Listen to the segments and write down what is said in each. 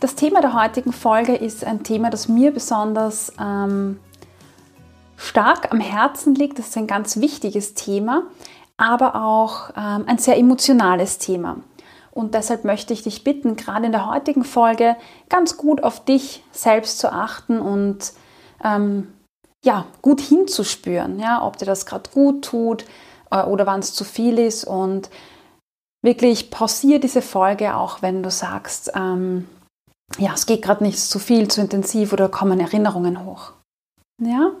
Das Thema der heutigen Folge ist ein Thema, das mir besonders ähm, stark am Herzen liegt. Das ist ein ganz wichtiges Thema, aber auch ähm, ein sehr emotionales Thema. Und deshalb möchte ich dich bitten, gerade in der heutigen Folge ganz gut auf dich selbst zu achten und ähm, ja, gut hinzuspüren, ja, ob dir das gerade gut tut äh, oder wann es zu viel ist. Und wirklich pausiere diese Folge auch, wenn du sagst, ähm, ja, es geht gerade nicht zu viel, zu intensiv oder kommen Erinnerungen hoch. Ja,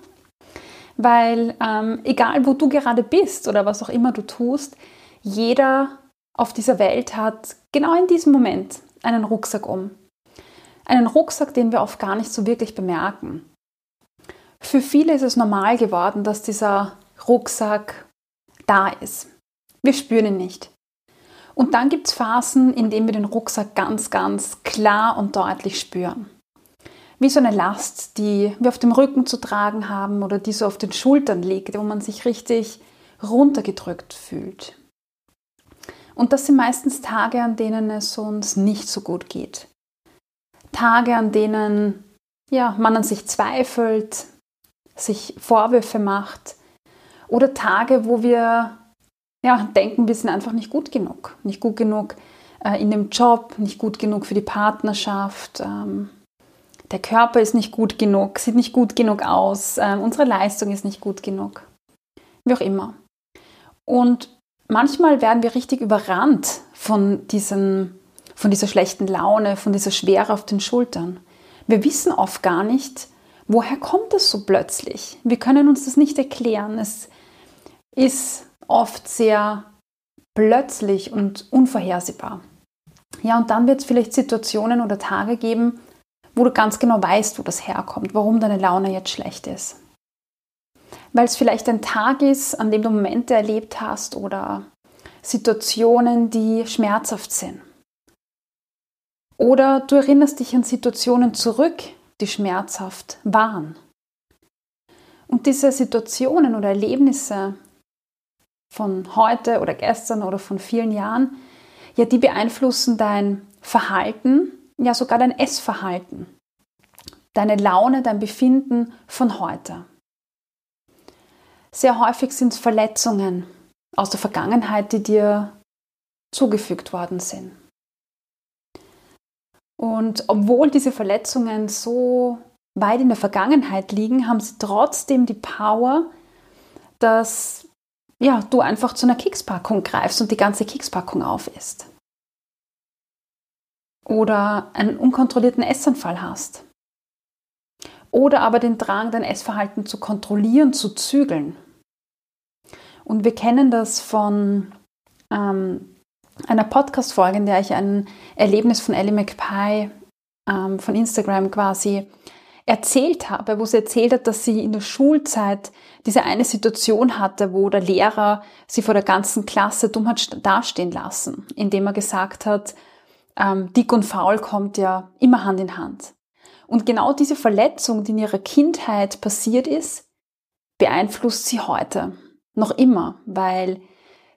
weil ähm, egal wo du gerade bist oder was auch immer du tust, jeder auf dieser Welt hat genau in diesem Moment einen Rucksack um. Einen Rucksack, den wir oft gar nicht so wirklich bemerken. Für viele ist es normal geworden, dass dieser Rucksack da ist. Wir spüren ihn nicht. Und dann gibt es Phasen, in denen wir den Rucksack ganz, ganz klar und deutlich spüren. Wie so eine Last, die wir auf dem Rücken zu tragen haben oder die so auf den Schultern liegt, wo man sich richtig runtergedrückt fühlt. Und das sind meistens Tage, an denen es uns nicht so gut geht. Tage, an denen ja, man an sich zweifelt, sich Vorwürfe macht. Oder Tage, wo wir ja, denken, wir sind einfach nicht gut genug. Nicht gut genug äh, in dem Job, nicht gut genug für die Partnerschaft. Ähm, der Körper ist nicht gut genug, sieht nicht gut genug aus, äh, unsere Leistung ist nicht gut genug. Wie auch immer. Und manchmal werden wir richtig überrannt von, diesen, von dieser schlechten Laune, von dieser Schwere auf den Schultern. Wir wissen oft gar nicht, woher kommt es so plötzlich. Wir können uns das nicht erklären. Es ist oft sehr plötzlich und unvorhersehbar. Ja, und dann wird es vielleicht Situationen oder Tage geben, wo du ganz genau weißt, wo das herkommt, warum deine Laune jetzt schlecht ist. Weil es vielleicht ein Tag ist, an dem du Momente erlebt hast oder Situationen, die schmerzhaft sind. Oder du erinnerst dich an Situationen zurück, die schmerzhaft waren. Und diese Situationen oder Erlebnisse von heute oder gestern oder von vielen Jahren, ja, die beeinflussen dein Verhalten, ja sogar dein Essverhalten, deine Laune, dein Befinden von heute. Sehr häufig sind es Verletzungen aus der Vergangenheit, die dir zugefügt worden sind. Und obwohl diese Verletzungen so weit in der Vergangenheit liegen, haben sie trotzdem die Power, dass ja, du einfach zu einer Kekspackung greifst und die ganze Kekspackung aufisst. Oder einen unkontrollierten Essanfall hast. Oder aber den Drang, dein Essverhalten zu kontrollieren, zu zügeln. Und wir kennen das von ähm, einer Podcast-Folge, in der ich ein Erlebnis von Ellie McPie ähm, von Instagram quasi erzählt habe, wo sie erzählt hat, dass sie in der Schulzeit diese eine Situation hatte, wo der Lehrer sie vor der ganzen Klasse dumm hat dastehen lassen, indem er gesagt hat, ähm, dick und faul kommt ja immer Hand in Hand. Und genau diese Verletzung, die in ihrer Kindheit passiert ist, beeinflusst sie heute noch immer, weil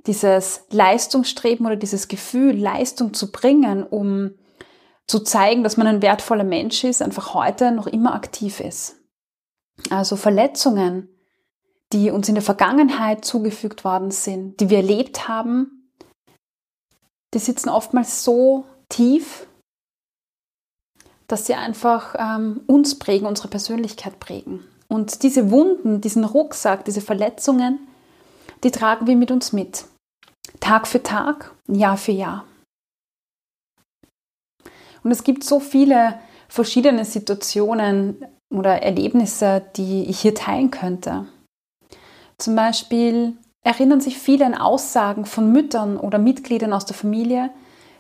dieses Leistungsstreben oder dieses Gefühl, Leistung zu bringen, um zu zeigen, dass man ein wertvoller Mensch ist, einfach heute noch immer aktiv ist. Also Verletzungen, die uns in der Vergangenheit zugefügt worden sind, die wir erlebt haben, die sitzen oftmals so tief, dass sie einfach ähm, uns prägen, unsere Persönlichkeit prägen. Und diese Wunden, diesen Rucksack, diese Verletzungen, die tragen wir mit uns mit. Tag für Tag, Jahr für Jahr. Und es gibt so viele verschiedene Situationen oder Erlebnisse, die ich hier teilen könnte. Zum Beispiel erinnern sich viele an Aussagen von Müttern oder Mitgliedern aus der Familie,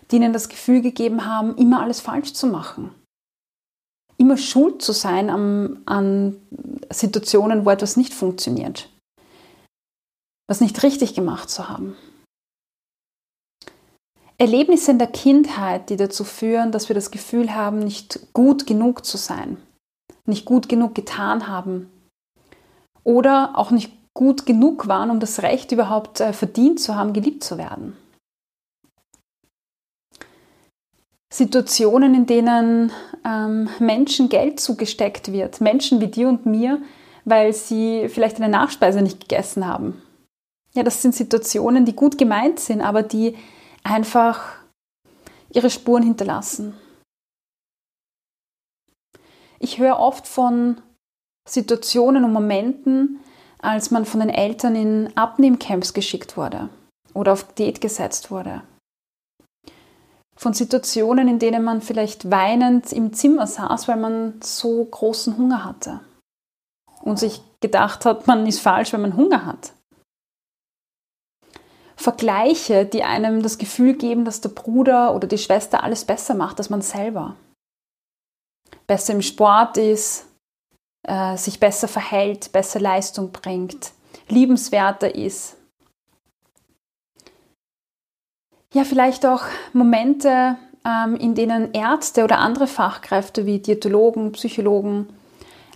die ihnen das Gefühl gegeben haben, immer alles falsch zu machen. Immer schuld zu sein an, an Situationen, wo etwas nicht funktioniert. Was nicht richtig gemacht zu haben. Erlebnisse in der Kindheit, die dazu führen, dass wir das Gefühl haben, nicht gut genug zu sein, nicht gut genug getan haben oder auch nicht gut genug waren, um das Recht überhaupt äh, verdient zu haben, geliebt zu werden. Situationen, in denen ähm, Menschen Geld zugesteckt wird, Menschen wie dir und mir, weil sie vielleicht eine Nachspeise nicht gegessen haben. Ja, das sind Situationen, die gut gemeint sind, aber die einfach ihre Spuren hinterlassen. Ich höre oft von Situationen und Momenten, als man von den Eltern in Abnehmcamps geschickt wurde oder auf Diät gesetzt wurde. Von Situationen, in denen man vielleicht weinend im Zimmer saß, weil man so großen Hunger hatte und sich gedacht hat, man ist falsch, wenn man Hunger hat. Vergleiche, die einem das Gefühl geben, dass der Bruder oder die Schwester alles besser macht als man selber. Besser im Sport ist, äh, sich besser verhält, besser Leistung bringt, liebenswerter ist. Ja, vielleicht auch Momente, ähm, in denen Ärzte oder andere Fachkräfte wie Diätologen, Psychologen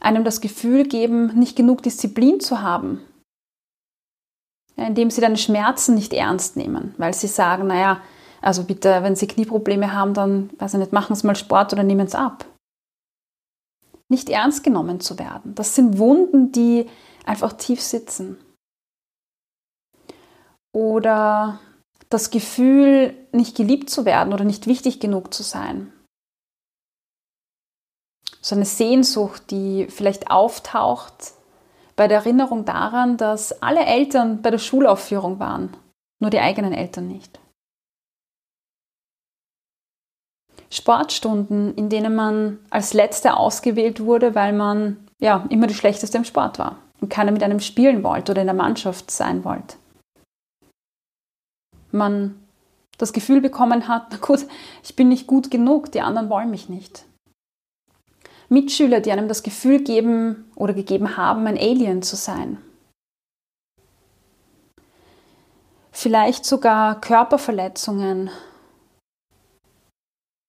einem das Gefühl geben, nicht genug Disziplin zu haben indem sie deine Schmerzen nicht ernst nehmen, weil sie sagen, naja, also bitte, wenn sie Knieprobleme haben, dann, weiß ich nicht, machen sie mal Sport oder nehmen es ab. Nicht ernst genommen zu werden. Das sind Wunden, die einfach tief sitzen. Oder das Gefühl, nicht geliebt zu werden oder nicht wichtig genug zu sein. So eine Sehnsucht, die vielleicht auftaucht, bei der Erinnerung daran, dass alle Eltern bei der Schulaufführung waren, nur die eigenen Eltern nicht. Sportstunden, in denen man als Letzter ausgewählt wurde, weil man ja immer die Schlechteste im Sport war und keiner mit einem spielen wollte oder in der Mannschaft sein wollte. Man das Gefühl bekommen hat, na gut, ich bin nicht gut genug, die anderen wollen mich nicht. Mitschüler, die einem das Gefühl geben oder gegeben haben, ein Alien zu sein. Vielleicht sogar Körperverletzungen,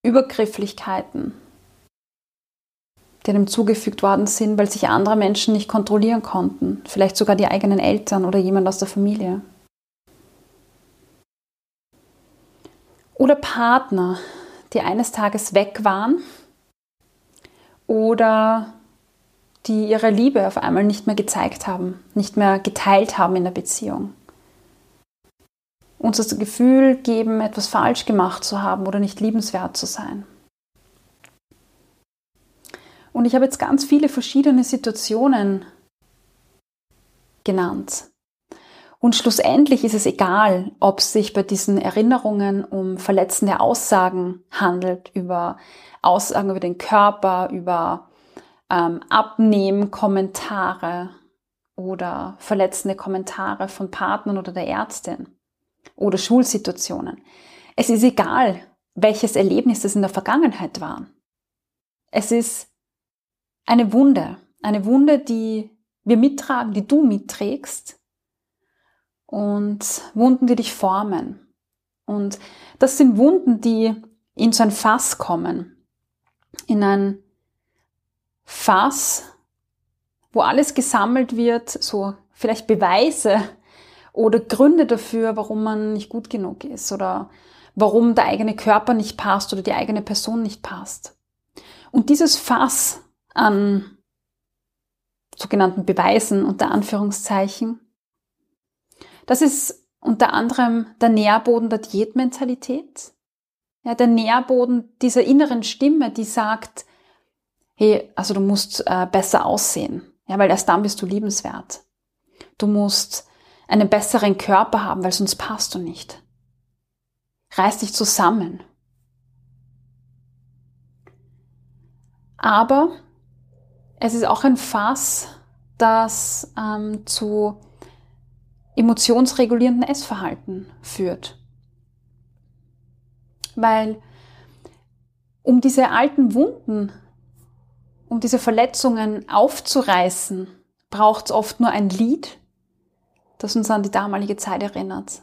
Übergrifflichkeiten, die einem zugefügt worden sind, weil sich andere Menschen nicht kontrollieren konnten. Vielleicht sogar die eigenen Eltern oder jemand aus der Familie. Oder Partner, die eines Tages weg waren oder die ihre Liebe auf einmal nicht mehr gezeigt haben, nicht mehr geteilt haben in der Beziehung. Uns das Gefühl geben, etwas falsch gemacht zu haben oder nicht liebenswert zu sein. Und ich habe jetzt ganz viele verschiedene Situationen genannt. Und schlussendlich ist es egal, ob es sich bei diesen Erinnerungen um verletzende Aussagen handelt, über Aussagen über den Körper, über ähm, Abnehmen-Kommentare oder verletzende Kommentare von Partnern oder der Ärztin oder Schulsituationen. Es ist egal, welches Erlebnis es in der Vergangenheit war. Es ist eine Wunde, eine Wunde, die wir mittragen, die du mitträgst und Wunden, die dich formen. Und das sind Wunden, die in so ein Fass kommen, in ein Fass, wo alles gesammelt wird, so vielleicht Beweise oder Gründe dafür, warum man nicht gut genug ist oder warum der eigene Körper nicht passt oder die eigene Person nicht passt. Und dieses Fass an sogenannten Beweisen unter Anführungszeichen, das ist unter anderem der Nährboden der Diätmentalität, ja, der Nährboden dieser inneren Stimme, die sagt, hey, also du musst äh, besser aussehen, ja, weil erst dann bist du liebenswert. Du musst einen besseren Körper haben, weil sonst passt du nicht. Reiß dich zusammen. Aber es ist auch ein Fass, das ähm, zu emotionsregulierenden Essverhalten führt. Weil um diese alten Wunden, um diese Verletzungen aufzureißen, braucht es oft nur ein Lied, das uns an die damalige Zeit erinnert.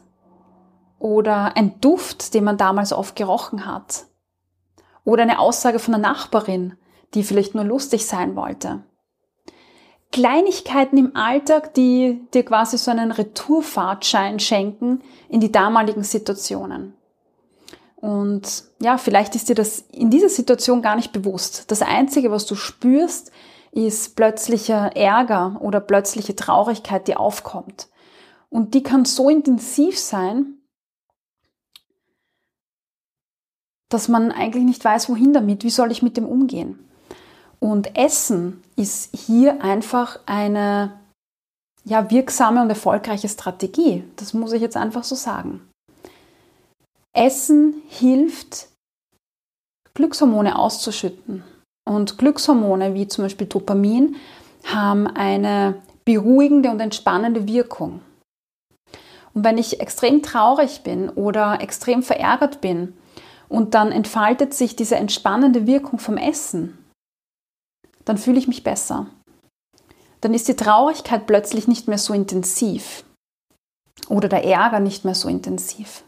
Oder ein Duft, den man damals oft gerochen hat. Oder eine Aussage von einer Nachbarin, die vielleicht nur lustig sein wollte. Kleinigkeiten im Alltag, die dir quasi so einen Retourfahrtschein schenken in die damaligen Situationen. Und ja, vielleicht ist dir das in dieser Situation gar nicht bewusst. Das Einzige, was du spürst, ist plötzlicher Ärger oder plötzliche Traurigkeit, die aufkommt. Und die kann so intensiv sein, dass man eigentlich nicht weiß, wohin damit, wie soll ich mit dem umgehen. Und Essen ist hier einfach eine ja, wirksame und erfolgreiche Strategie. Das muss ich jetzt einfach so sagen. Essen hilft, Glückshormone auszuschütten. Und Glückshormone wie zum Beispiel Dopamin haben eine beruhigende und entspannende Wirkung. Und wenn ich extrem traurig bin oder extrem verärgert bin und dann entfaltet sich diese entspannende Wirkung vom Essen, dann fühle ich mich besser. Dann ist die Traurigkeit plötzlich nicht mehr so intensiv oder der Ärger nicht mehr so intensiv.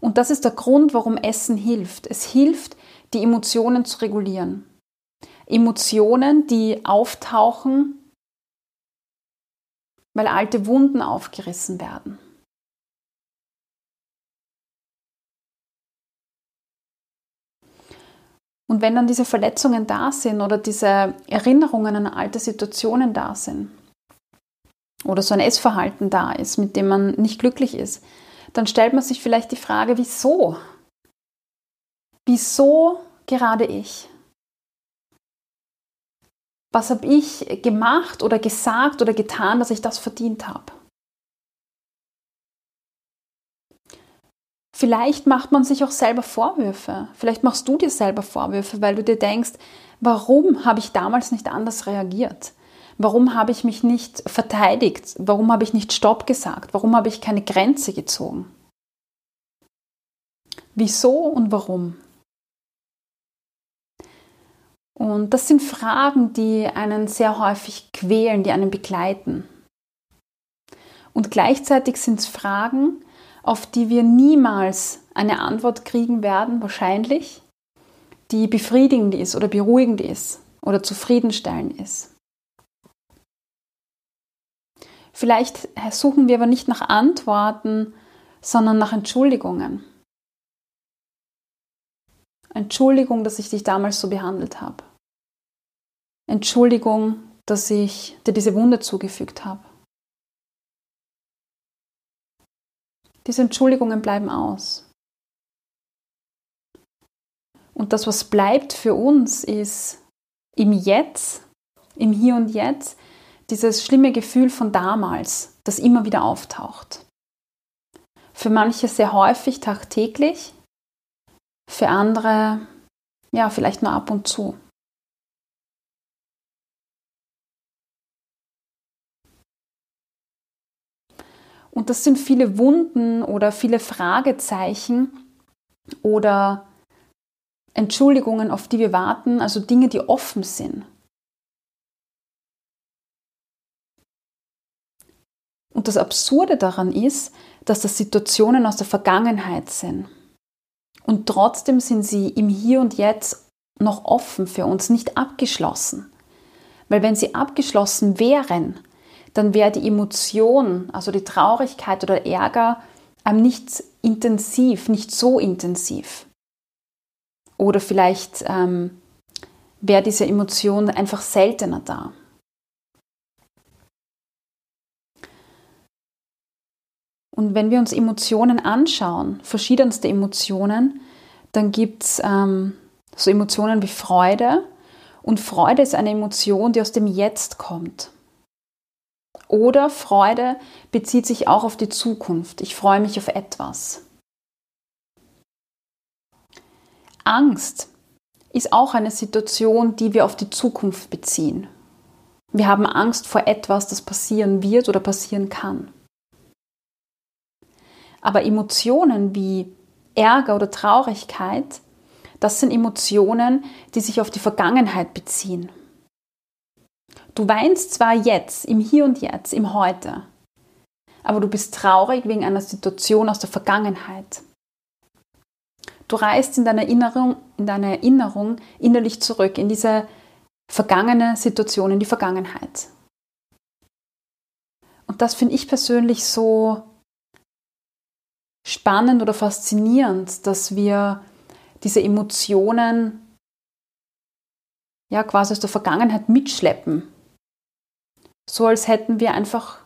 Und das ist der Grund, warum Essen hilft. Es hilft, die Emotionen zu regulieren. Emotionen, die auftauchen, weil alte Wunden aufgerissen werden. Und wenn dann diese Verletzungen da sind oder diese Erinnerungen an alte Situationen da sind oder so ein Essverhalten da ist, mit dem man nicht glücklich ist, dann stellt man sich vielleicht die Frage, wieso? Wieso gerade ich? Was habe ich gemacht oder gesagt oder getan, dass ich das verdient habe? Vielleicht macht man sich auch selber Vorwürfe. Vielleicht machst du dir selber Vorwürfe, weil du dir denkst, warum habe ich damals nicht anders reagiert? Warum habe ich mich nicht verteidigt? Warum habe ich nicht Stopp gesagt? Warum habe ich keine Grenze gezogen? Wieso und warum? Und das sind Fragen, die einen sehr häufig quälen, die einen begleiten. Und gleichzeitig sind es Fragen, auf die wir niemals eine Antwort kriegen werden, wahrscheinlich, die befriedigend ist oder beruhigend ist oder zufriedenstellend ist. Vielleicht suchen wir aber nicht nach Antworten, sondern nach Entschuldigungen. Entschuldigung, dass ich dich damals so behandelt habe. Entschuldigung, dass ich dir diese Wunde zugefügt habe. Diese Entschuldigungen bleiben aus. Und das, was bleibt für uns, ist im Jetzt, im Hier und Jetzt, dieses schlimme Gefühl von damals, das immer wieder auftaucht. Für manche sehr häufig, tagtäglich, für andere ja, vielleicht nur ab und zu. Und das sind viele Wunden oder viele Fragezeichen oder Entschuldigungen, auf die wir warten, also Dinge, die offen sind. Und das Absurde daran ist, dass das Situationen aus der Vergangenheit sind. Und trotzdem sind sie im Hier und Jetzt noch offen für uns, nicht abgeschlossen. Weil wenn sie abgeschlossen wären, dann wäre die Emotion, also die Traurigkeit oder Ärger, einem nicht intensiv, nicht so intensiv. Oder vielleicht ähm, wäre diese Emotion einfach seltener da. Und wenn wir uns Emotionen anschauen, verschiedenste Emotionen, dann gibt es ähm, So Emotionen wie Freude. Und Freude ist eine Emotion, die aus dem Jetzt kommt. Oder Freude bezieht sich auch auf die Zukunft. Ich freue mich auf etwas. Angst ist auch eine Situation, die wir auf die Zukunft beziehen. Wir haben Angst vor etwas, das passieren wird oder passieren kann. Aber Emotionen wie Ärger oder Traurigkeit, das sind Emotionen, die sich auf die Vergangenheit beziehen. Du weinst zwar jetzt, im Hier und Jetzt, im Heute, aber du bist traurig wegen einer Situation aus der Vergangenheit. Du reist in deiner Erinnerung, in deiner Erinnerung innerlich zurück in diese vergangene Situation, in die Vergangenheit. Und das finde ich persönlich so spannend oder faszinierend, dass wir diese Emotionen ja quasi aus der Vergangenheit mitschleppen. So als hätten wir einfach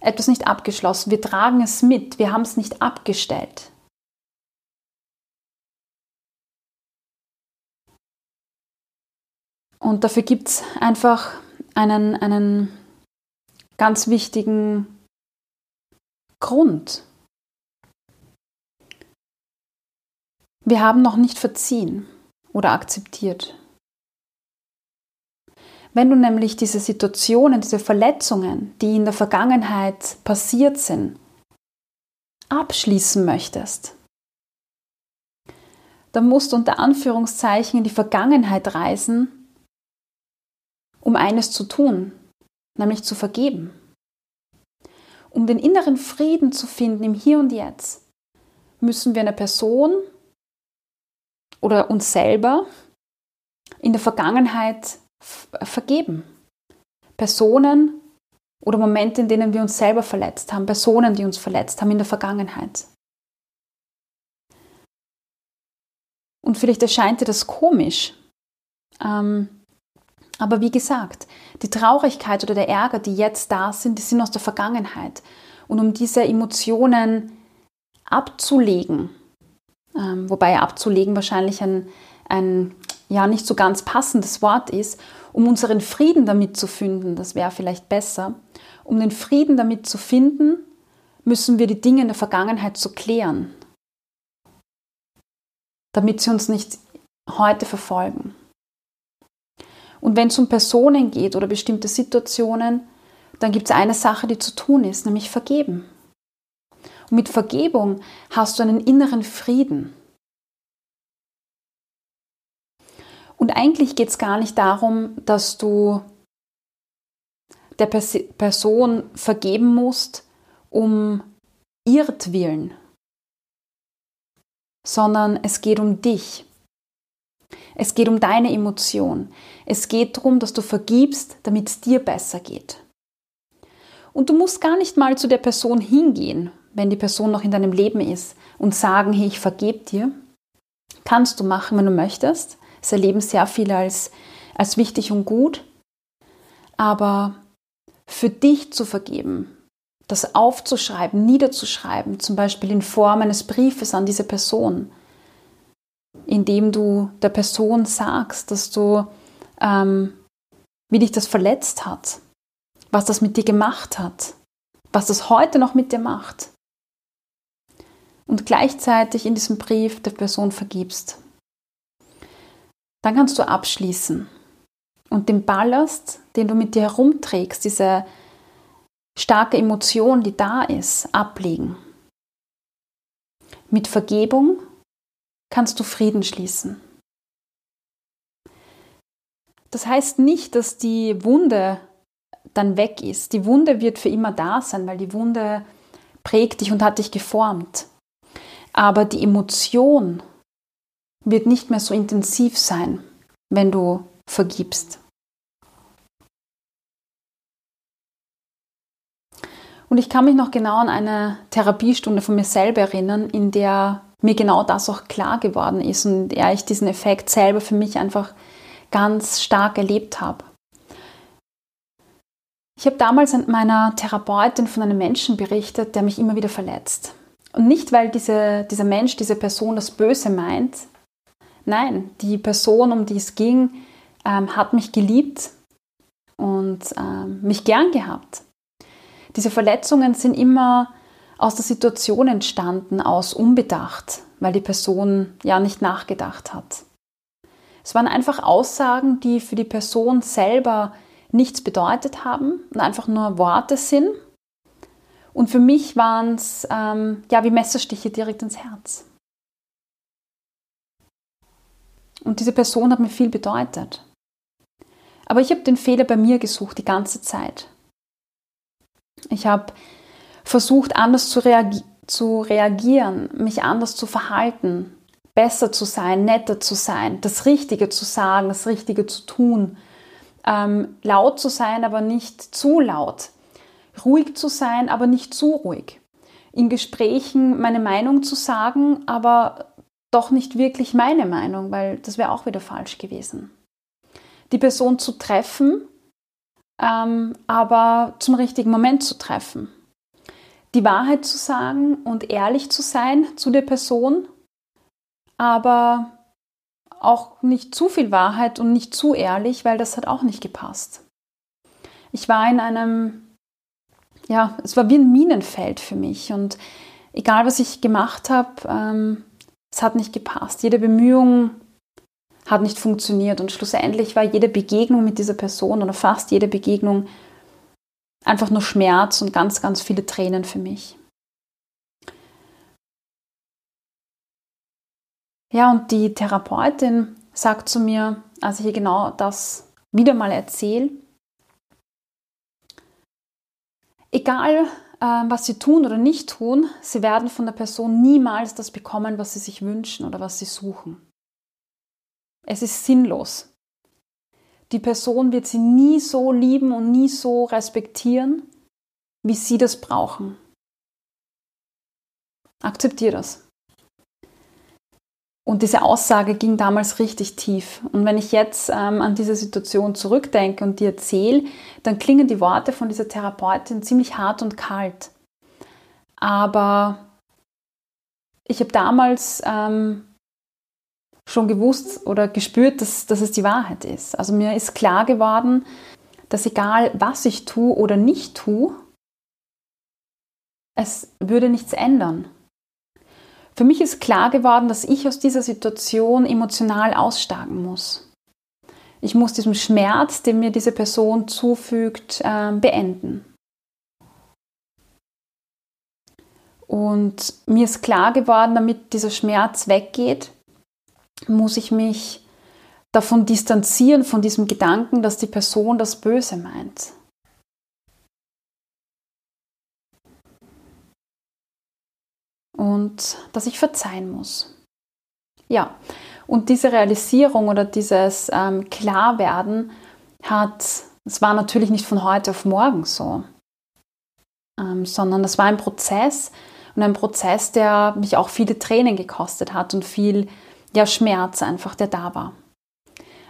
etwas nicht abgeschlossen. Wir tragen es mit, wir haben es nicht abgestellt. Und dafür gibt es einfach einen, einen ganz wichtigen Grund. Wir haben noch nicht verziehen oder akzeptiert. Wenn du nämlich diese Situationen, diese Verletzungen, die in der Vergangenheit passiert sind, abschließen möchtest, dann musst du unter Anführungszeichen in die Vergangenheit reisen um eines zu tun, nämlich zu vergeben. Um den inneren Frieden zu finden im Hier und Jetzt, müssen wir eine Person oder uns selber in der Vergangenheit vergeben. Personen oder Momente, in denen wir uns selber verletzt haben, Personen, die uns verletzt haben in der Vergangenheit. Und vielleicht erscheint dir das komisch. Ähm, aber wie gesagt, die Traurigkeit oder der Ärger, die jetzt da sind, die sind aus der Vergangenheit. Und um diese Emotionen abzulegen, ähm, wobei abzulegen wahrscheinlich ein, ein ja nicht so ganz passendes Wort ist, um unseren Frieden damit zu finden, das wäre vielleicht besser, um den Frieden damit zu finden, müssen wir die Dinge in der Vergangenheit zu klären, damit sie uns nicht heute verfolgen. Und wenn es um Personen geht oder bestimmte Situationen, dann gibt es eine Sache, die zu tun ist, nämlich vergeben. Und mit Vergebung hast du einen inneren Frieden. Und eigentlich geht es gar nicht darum, dass du der Pers Person vergeben musst, um ihretwillen, sondern es geht um dich. Es geht um deine Emotion. Es geht darum, dass du vergibst, damit es dir besser geht. Und du musst gar nicht mal zu der Person hingehen, wenn die Person noch in deinem Leben ist und sagen, hey, ich vergebe dir. Kannst du machen, wenn du möchtest. Es erleben sehr viele als, als wichtig und gut. Aber für dich zu vergeben, das aufzuschreiben, niederzuschreiben, zum Beispiel in Form eines Briefes an diese Person, indem du der Person sagst, dass du, ähm, wie dich das verletzt hat, was das mit dir gemacht hat, was das heute noch mit dir macht. Und gleichzeitig in diesem Brief der Person vergibst. Dann kannst du abschließen und den Ballast, den du mit dir herumträgst, diese starke Emotion, die da ist, ablegen. Mit Vergebung kannst du Frieden schließen. Das heißt nicht, dass die Wunde dann weg ist. Die Wunde wird für immer da sein, weil die Wunde prägt dich und hat dich geformt. Aber die Emotion wird nicht mehr so intensiv sein, wenn du vergibst. Und ich kann mich noch genau an eine Therapiestunde von mir selber erinnern, in der mir genau das auch klar geworden ist und ja, ich diesen Effekt selber für mich einfach ganz stark erlebt habe. Ich habe damals an meiner Therapeutin von einem Menschen berichtet, der mich immer wieder verletzt. Und nicht, weil diese, dieser Mensch, diese Person das Böse meint, Nein, die Person, um die es ging, ähm, hat mich geliebt und ähm, mich gern gehabt. Diese Verletzungen sind immer aus der Situation entstanden, aus Unbedacht, weil die Person ja nicht nachgedacht hat. Es waren einfach Aussagen, die für die Person selber nichts bedeutet haben und einfach nur Worte sind. Und für mich waren es ähm, ja wie Messerstiche direkt ins Herz. Und diese Person hat mir viel bedeutet. Aber ich habe den Fehler bei mir gesucht die ganze Zeit. Ich habe versucht, anders zu, reagi zu reagieren, mich anders zu verhalten, besser zu sein, netter zu sein, das Richtige zu sagen, das Richtige zu tun, ähm, laut zu sein, aber nicht zu laut, ruhig zu sein, aber nicht zu ruhig, in Gesprächen meine Meinung zu sagen, aber doch nicht wirklich meine Meinung, weil das wäre auch wieder falsch gewesen. Die Person zu treffen, ähm, aber zum richtigen Moment zu treffen. Die Wahrheit zu sagen und ehrlich zu sein zu der Person, aber auch nicht zu viel Wahrheit und nicht zu ehrlich, weil das hat auch nicht gepasst. Ich war in einem, ja, es war wie ein Minenfeld für mich und egal was ich gemacht habe, ähm, es hat nicht gepasst. Jede Bemühung hat nicht funktioniert und schlussendlich war jede Begegnung mit dieser Person oder fast jede Begegnung einfach nur Schmerz und ganz, ganz viele Tränen für mich. Ja, und die Therapeutin sagt zu mir, als ich ihr genau das wieder mal erzähle, egal was sie tun oder nicht tun, sie werden von der Person niemals das bekommen, was sie sich wünschen oder was sie suchen. Es ist sinnlos. Die Person wird sie nie so lieben und nie so respektieren, wie sie das brauchen. Akzeptiere das. Und diese Aussage ging damals richtig tief. Und wenn ich jetzt ähm, an diese Situation zurückdenke und dir erzähle, dann klingen die Worte von dieser Therapeutin ziemlich hart und kalt. Aber ich habe damals ähm, schon gewusst oder gespürt, dass, dass es die Wahrheit ist. Also mir ist klar geworden, dass egal was ich tue oder nicht tue, es würde nichts ändern. Für mich ist klar geworden, dass ich aus dieser Situation emotional aussteigen muss. Ich muss diesen Schmerz, den mir diese Person zufügt, äh, beenden. Und mir ist klar geworden, damit dieser Schmerz weggeht, muss ich mich davon distanzieren, von diesem Gedanken, dass die Person das Böse meint. Und dass ich verzeihen muss. Ja, und diese Realisierung oder dieses ähm, Klarwerden hat, es war natürlich nicht von heute auf morgen so, ähm, sondern das war ein Prozess und ein Prozess, der mich auch viele Tränen gekostet hat und viel ja, Schmerz einfach, der da war.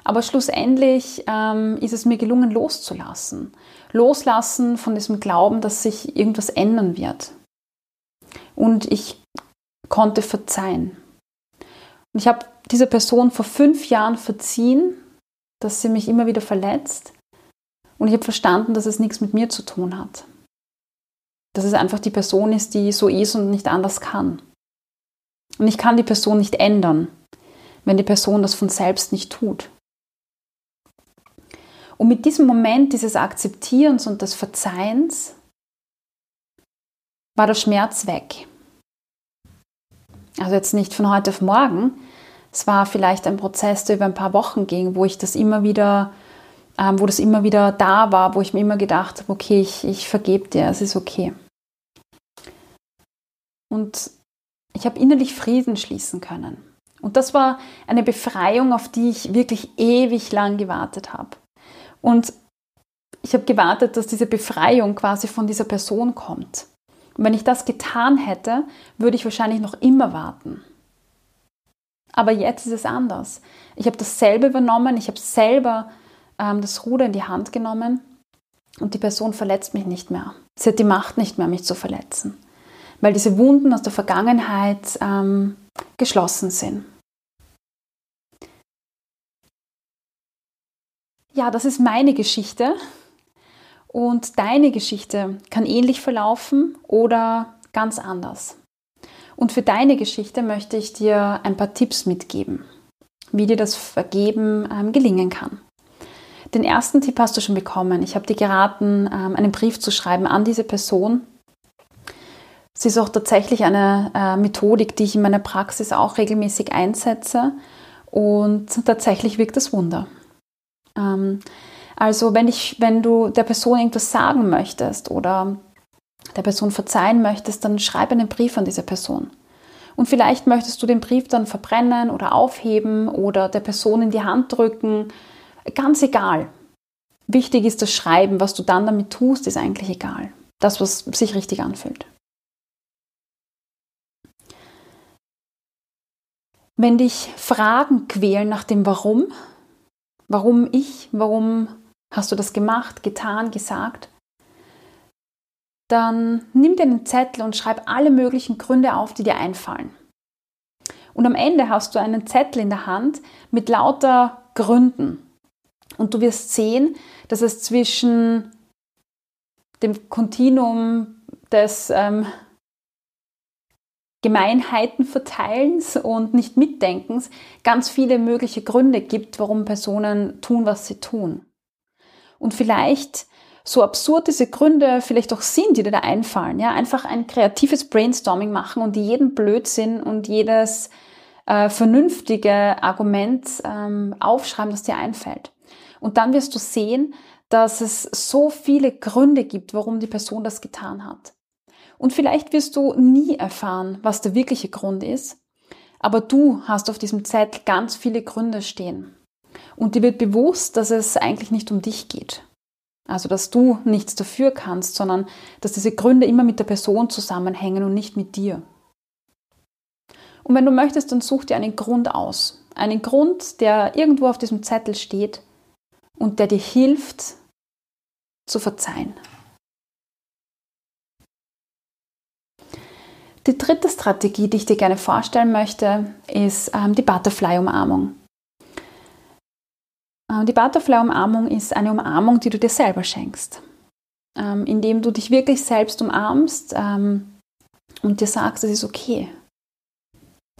Aber schlussendlich ähm, ist es mir gelungen, loszulassen. Loslassen von diesem Glauben, dass sich irgendwas ändern wird. Und ich konnte verzeihen. Und ich habe dieser Person vor fünf Jahren verziehen, dass sie mich immer wieder verletzt. Und ich habe verstanden, dass es nichts mit mir zu tun hat. Dass es einfach die Person ist, die so ist und nicht anders kann. Und ich kann die Person nicht ändern, wenn die Person das von selbst nicht tut. Und mit diesem Moment dieses Akzeptierens und des Verzeihens war der Schmerz weg. Also jetzt nicht von heute auf morgen. Es war vielleicht ein Prozess, der über ein paar Wochen ging, wo ich das immer wieder, ähm, wo das immer wieder da war, wo ich mir immer gedacht habe, okay, ich, ich vergebe dir, es ist okay. Und ich habe innerlich Frieden schließen können. Und das war eine Befreiung, auf die ich wirklich ewig lang gewartet habe. Und ich habe gewartet, dass diese Befreiung quasi von dieser Person kommt. Und wenn ich das getan hätte, würde ich wahrscheinlich noch immer warten. Aber jetzt ist es anders. Ich habe dasselbe übernommen, ich habe selber ähm, das Ruder in die Hand genommen und die Person verletzt mich nicht mehr. Sie hat die Macht nicht mehr, mich zu verletzen, weil diese Wunden aus der Vergangenheit ähm, geschlossen sind. Ja, das ist meine Geschichte und deine Geschichte kann ähnlich verlaufen oder ganz anders. Und für deine Geschichte möchte ich dir ein paar Tipps mitgeben, wie dir das Vergeben ähm, gelingen kann. Den ersten Tipp hast du schon bekommen. Ich habe dir geraten, ähm, einen Brief zu schreiben an diese Person. Sie ist auch tatsächlich eine äh, Methodik, die ich in meiner Praxis auch regelmäßig einsetze. Und tatsächlich wirkt das Wunder. Ähm, also wenn, ich, wenn du der Person irgendwas sagen möchtest oder der Person verzeihen möchtest, dann schreib einen Brief an diese Person. Und vielleicht möchtest du den Brief dann verbrennen oder aufheben oder der Person in die Hand drücken. Ganz egal. Wichtig ist das Schreiben. Was du dann damit tust, ist eigentlich egal. Das, was sich richtig anfühlt. Wenn dich Fragen quälen nach dem Warum, warum ich, warum hast du das gemacht, getan, gesagt, dann nimm dir einen Zettel und schreib alle möglichen Gründe auf, die dir einfallen. Und am Ende hast du einen Zettel in der Hand mit lauter Gründen. Und du wirst sehen, dass es zwischen dem Kontinuum des ähm, Gemeinheitenverteilens und nicht Mitdenkens ganz viele mögliche Gründe gibt, warum Personen tun, was sie tun. Und vielleicht so absurd diese Gründe vielleicht auch sind, die dir da einfallen, ja, einfach ein kreatives Brainstorming machen und jeden Blödsinn und jedes äh, vernünftige Argument ähm, aufschreiben, das dir einfällt. Und dann wirst du sehen, dass es so viele Gründe gibt, warum die Person das getan hat. Und vielleicht wirst du nie erfahren, was der wirkliche Grund ist, aber du hast auf diesem Zettel ganz viele Gründe stehen. Und dir wird bewusst, dass es eigentlich nicht um dich geht. Also, dass du nichts dafür kannst, sondern dass diese Gründe immer mit der Person zusammenhängen und nicht mit dir. Und wenn du möchtest, dann such dir einen Grund aus. Einen Grund, der irgendwo auf diesem Zettel steht und der dir hilft, zu verzeihen. Die dritte Strategie, die ich dir gerne vorstellen möchte, ist ähm, die Butterfly-Umarmung. Äh, die Butterfly-Umarmung ist eine Umarmung, die du dir selber schenkst, ähm, indem du dich wirklich selbst umarmst ähm, und dir sagst, es ist okay.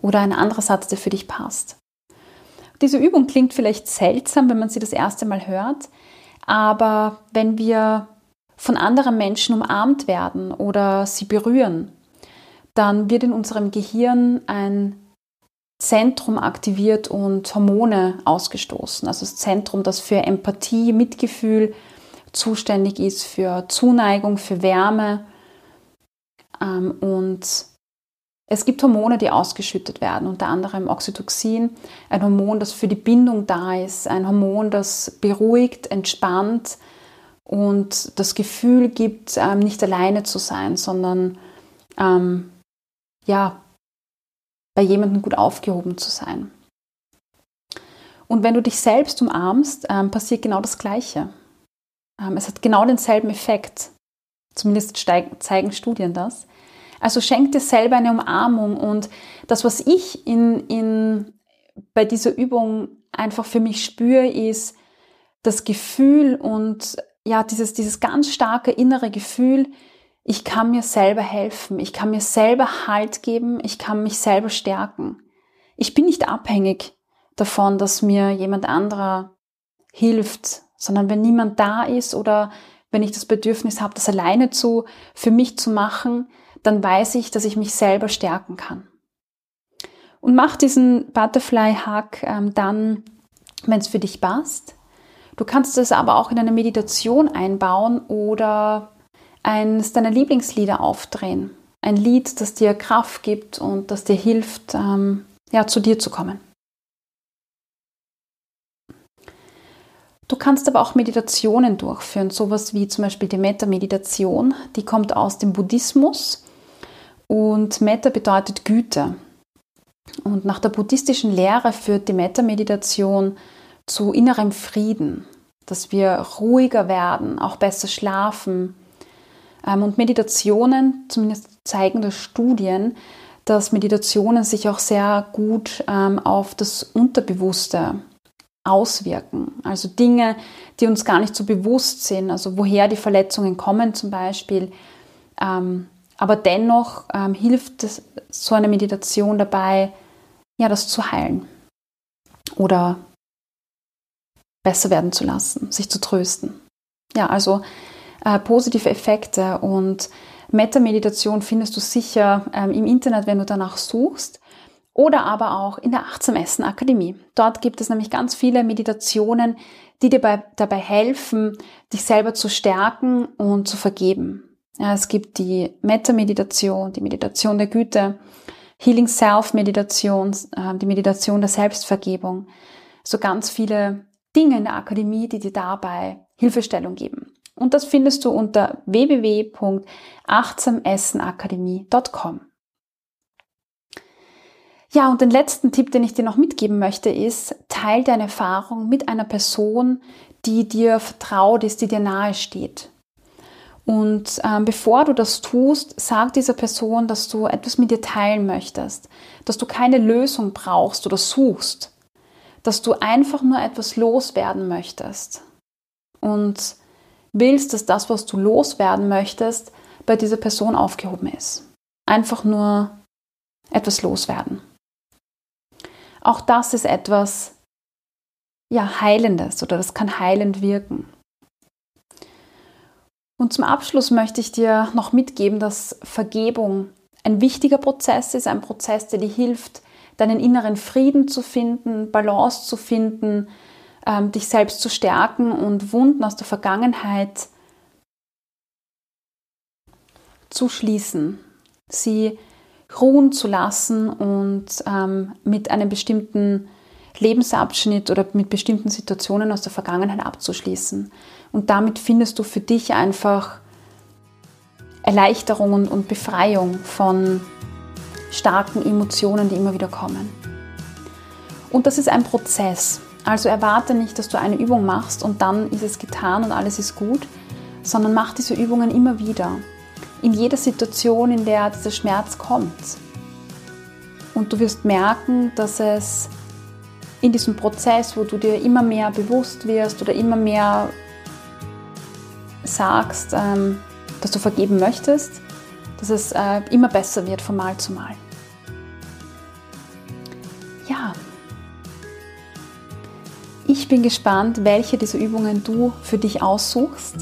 Oder ein anderer Satz, der für dich passt. Diese Übung klingt vielleicht seltsam, wenn man sie das erste Mal hört, aber wenn wir von anderen Menschen umarmt werden oder sie berühren, dann wird in unserem Gehirn ein Zentrum aktiviert und Hormone ausgestoßen. Also das Zentrum, das für Empathie, Mitgefühl zuständig ist, für Zuneigung, für Wärme. Ähm, und es gibt Hormone, die ausgeschüttet werden, unter anderem Oxytocin, ein Hormon, das für die Bindung da ist, ein Hormon, das beruhigt, entspannt und das Gefühl gibt, ähm, nicht alleine zu sein, sondern ähm, ja, bei jemandem gut aufgehoben zu sein. Und wenn du dich selbst umarmst, ähm, passiert genau das Gleiche. Ähm, es hat genau denselben Effekt. Zumindest zeigen Studien das. Also schenk dir selber eine Umarmung. Und das, was ich in, in, bei dieser Übung einfach für mich spüre, ist das Gefühl und ja, dieses, dieses ganz starke innere Gefühl, ich kann mir selber helfen, ich kann mir selber Halt geben, ich kann mich selber stärken. Ich bin nicht abhängig davon, dass mir jemand anderer hilft, sondern wenn niemand da ist oder wenn ich das Bedürfnis habe, das alleine zu, für mich zu machen, dann weiß ich, dass ich mich selber stärken kann. Und mach diesen Butterfly-Hack ähm, dann, wenn es für dich passt. Du kannst es aber auch in eine Meditation einbauen oder eines deiner Lieblingslieder aufdrehen. Ein Lied, das dir Kraft gibt und das dir hilft, ähm, ja, zu dir zu kommen. Du kannst aber auch Meditationen durchführen, sowas wie zum Beispiel die Metta-Meditation. Die kommt aus dem Buddhismus und Metta bedeutet Güte. Und nach der buddhistischen Lehre führt die Metta-Meditation zu innerem Frieden, dass wir ruhiger werden, auch besser schlafen, und Meditationen, zumindest zeigen das Studien, dass Meditationen sich auch sehr gut ähm, auf das Unterbewusste auswirken. Also Dinge, die uns gar nicht so bewusst sind, also woher die Verletzungen kommen zum Beispiel. Ähm, aber dennoch ähm, hilft so eine Meditation dabei, ja, das zu heilen oder besser werden zu lassen, sich zu trösten. Ja, also äh, positive Effekte und Metta-Meditation findest du sicher ähm, im Internet, wenn du danach suchst oder aber auch in der Achtsam Essen Akademie. Dort gibt es nämlich ganz viele Meditationen, die dir bei, dabei helfen, dich selber zu stärken und zu vergeben. Ja, es gibt die Metta-Meditation, die Meditation der Güte, Healing Self-Meditation, äh, die Meditation der Selbstvergebung. So ganz viele Dinge in der Akademie, die dir dabei Hilfestellung geben. Und das findest du unter www.achtsamessenakademie.com. Ja, und den letzten Tipp, den ich dir noch mitgeben möchte, ist, teil deine Erfahrung mit einer Person, die dir vertraut ist, die dir nahe steht. Und ähm, bevor du das tust, sag dieser Person, dass du etwas mit dir teilen möchtest, dass du keine Lösung brauchst oder suchst, dass du einfach nur etwas loswerden möchtest und willst, dass das, was du loswerden möchtest, bei dieser Person aufgehoben ist. Einfach nur etwas loswerden. Auch das ist etwas, ja, Heilendes oder das kann heilend wirken. Und zum Abschluss möchte ich dir noch mitgeben, dass Vergebung ein wichtiger Prozess ist, ein Prozess, der dir hilft, deinen inneren Frieden zu finden, Balance zu finden, ähm, dich selbst zu stärken und Wunden aus der Vergangenheit zu schließen, sie ruhen zu lassen und ähm, mit einem bestimmten Lebensabschnitt oder mit bestimmten Situationen aus der Vergangenheit abzuschließen. Und damit findest du für dich einfach Erleichterung und, und Befreiung von starken Emotionen, die immer wieder kommen. Und das ist ein Prozess. Also erwarte nicht, dass du eine Übung machst und dann ist es getan und alles ist gut, sondern mach diese Übungen immer wieder in jeder Situation, in der dieser Schmerz kommt. Und du wirst merken, dass es in diesem Prozess, wo du dir immer mehr bewusst wirst oder immer mehr sagst, ähm, dass du vergeben möchtest, dass es äh, immer besser wird von Mal zu Mal. Ich bin gespannt, welche dieser Übungen du für dich aussuchst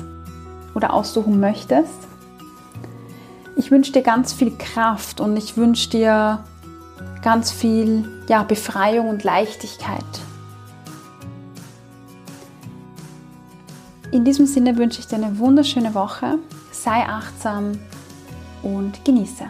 oder aussuchen möchtest. Ich wünsche dir ganz viel Kraft und ich wünsche dir ganz viel ja, Befreiung und Leichtigkeit. In diesem Sinne wünsche ich dir eine wunderschöne Woche. Sei achtsam und genieße.